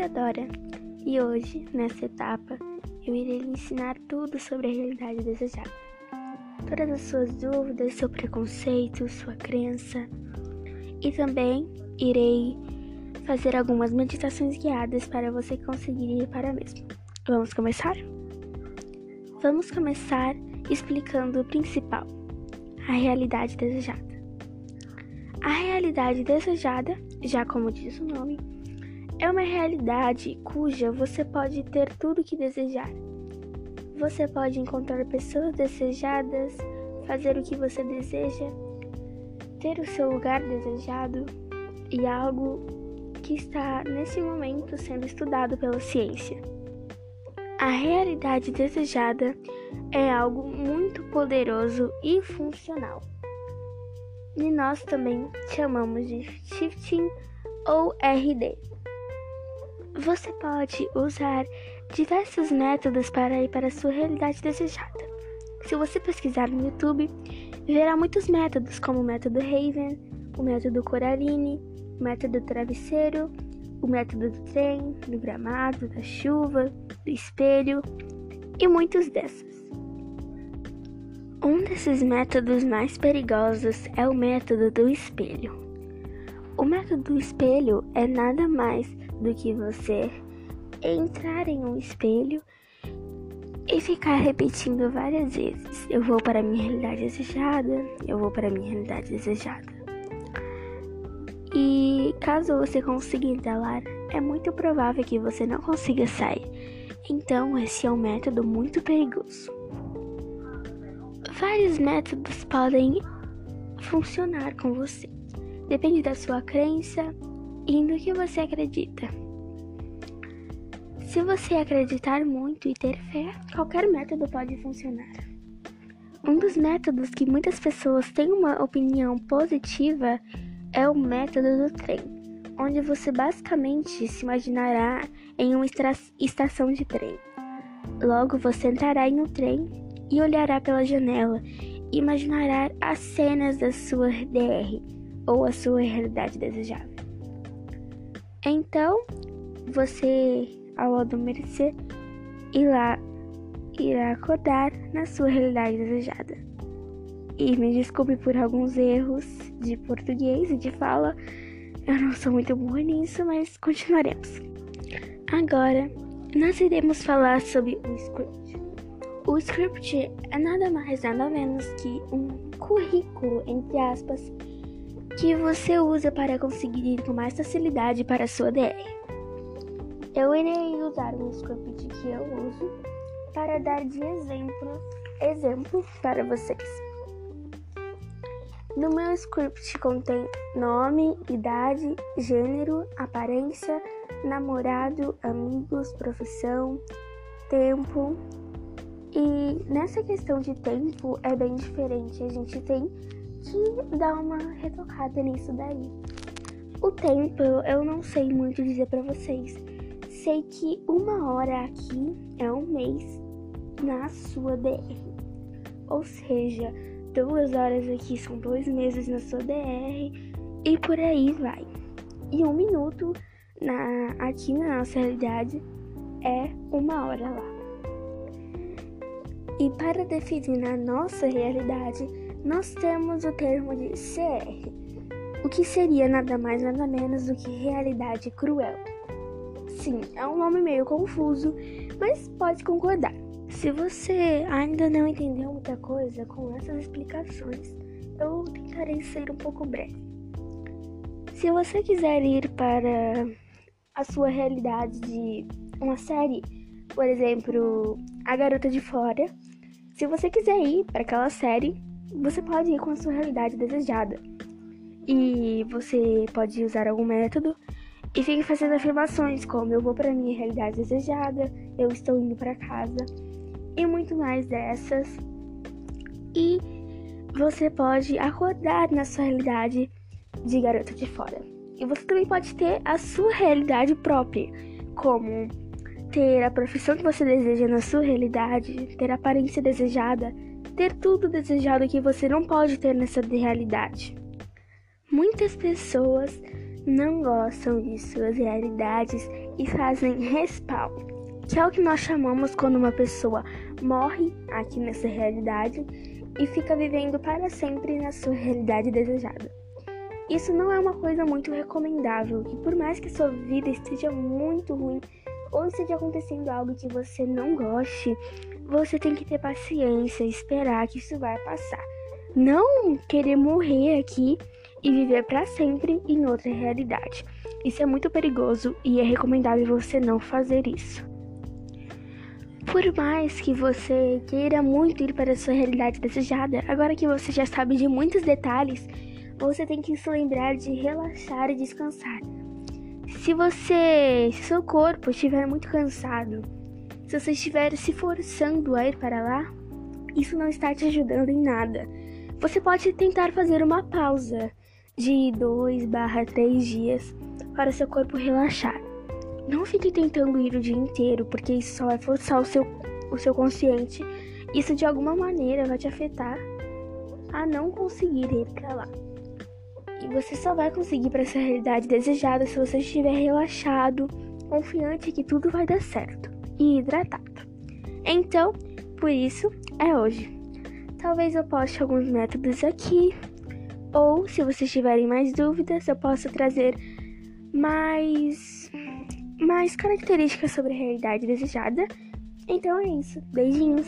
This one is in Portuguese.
Isadora e hoje, nessa etapa, eu irei lhe ensinar tudo sobre a realidade desejada. Todas as suas dúvidas, seu preconceito, sua crença. E também irei fazer algumas meditações guiadas para você conseguir ir para a mesma. Vamos começar? Vamos começar explicando o principal, a realidade desejada. A realidade desejada, já como diz o nome, é uma realidade cuja você pode ter tudo o que desejar. Você pode encontrar pessoas desejadas, fazer o que você deseja, ter o seu lugar desejado e algo que está nesse momento sendo estudado pela ciência. A realidade desejada é algo muito poderoso e funcional e nós também chamamos de shifting ou RD. Você pode usar diversos métodos para ir para a sua realidade desejada. Se você pesquisar no YouTube, verá muitos métodos, como o método Raven, o método Coraline, o método Travesseiro, o método do trem, do gramado, da chuva, do espelho e muitos desses. Um desses métodos mais perigosos é o método do espelho. O método do espelho é nada mais do que você entrar em um espelho e ficar repetindo várias vezes: eu vou para a minha realidade desejada, eu vou para a minha realidade desejada. E caso você consiga entrar lá, é muito provável que você não consiga sair. Então, esse é um método muito perigoso. Vários métodos podem funcionar com você. Depende da sua crença e do que você acredita. Se você acreditar muito e ter fé, qualquer método pode funcionar. Um dos métodos que muitas pessoas têm uma opinião positiva é o método do trem, onde você basicamente se imaginará em uma estação de trem. Logo você entrará em um trem e olhará pela janela e imaginará as cenas da sua DR ou a sua realidade desejável. Então, você, ao adormecer, irá, irá acordar na sua realidade desejada. E me desculpe por alguns erros de português e de fala, eu não sou muito boa nisso, mas continuaremos. Agora, nós iremos falar sobre o script. O script é nada mais nada menos que um currículo, entre aspas, que você usa para conseguir ir com mais facilidade para a sua DR. Eu irei usar um script que eu uso para dar de exemplo, exemplo para vocês. No meu script contém nome, idade, gênero, aparência, namorado, amigos, profissão, tempo, e nessa questão de tempo é bem diferente. A gente tem que dar uma retocada nisso daí. O tempo eu não sei muito dizer para vocês. Sei que uma hora aqui é um mês na sua DR. Ou seja, duas horas aqui são dois meses na sua DR e por aí vai. E um minuto na, aqui na nossa realidade é uma hora lá. E para definir a nossa realidade, nós temos o termo de CR, o que seria nada mais nada menos do que realidade cruel. Sim, é um nome meio confuso, mas pode concordar. Se você ainda não entendeu muita coisa com essas explicações, eu tentarei ser um pouco breve. Se você quiser ir para a sua realidade de uma série, por exemplo, A Garota de Fora, se você quiser ir para aquela série, você pode ir com a sua realidade desejada. E você pode usar algum método e fique fazendo afirmações como eu vou para minha realidade desejada, eu estou indo para casa e muito mais dessas. E você pode acordar na sua realidade de garota de fora. E você também pode ter a sua realidade própria, como ter a profissão que você deseja na sua realidade, ter a aparência desejada, ter tudo desejado que você não pode ter nessa realidade. Muitas pessoas não gostam de suas realidades e fazem respawn, que é o que nós chamamos quando uma pessoa morre aqui nessa realidade e fica vivendo para sempre na sua realidade desejada. Isso não é uma coisa muito recomendável, e por mais que sua vida esteja muito ruim ou esteja acontecendo algo que você não goste, você tem que ter paciência, esperar que isso vai passar. Não querer morrer aqui e viver para sempre em outra realidade. Isso é muito perigoso e é recomendável você não fazer isso. Por mais que você queira muito ir para a sua realidade desejada, agora que você já sabe de muitos detalhes, você tem que se lembrar de relaxar e descansar. Se você, se seu corpo estiver muito cansado, se você estiver se forçando a ir para lá, isso não está te ajudando em nada. Você pode tentar fazer uma pausa de 2 barra 3 dias para seu corpo relaxar. Não fique tentando ir o dia inteiro, porque isso só vai forçar o seu, o seu consciente. Isso de alguma maneira vai te afetar a não conseguir ir para lá. E você só vai conseguir para essa realidade desejada se você estiver relaxado, confiante que tudo vai dar certo e hidratado. Então, por isso é hoje. Talvez eu poste alguns métodos aqui, ou se vocês tiverem mais dúvidas, eu posso trazer mais mais características sobre a realidade desejada. Então é isso. Beijinhos.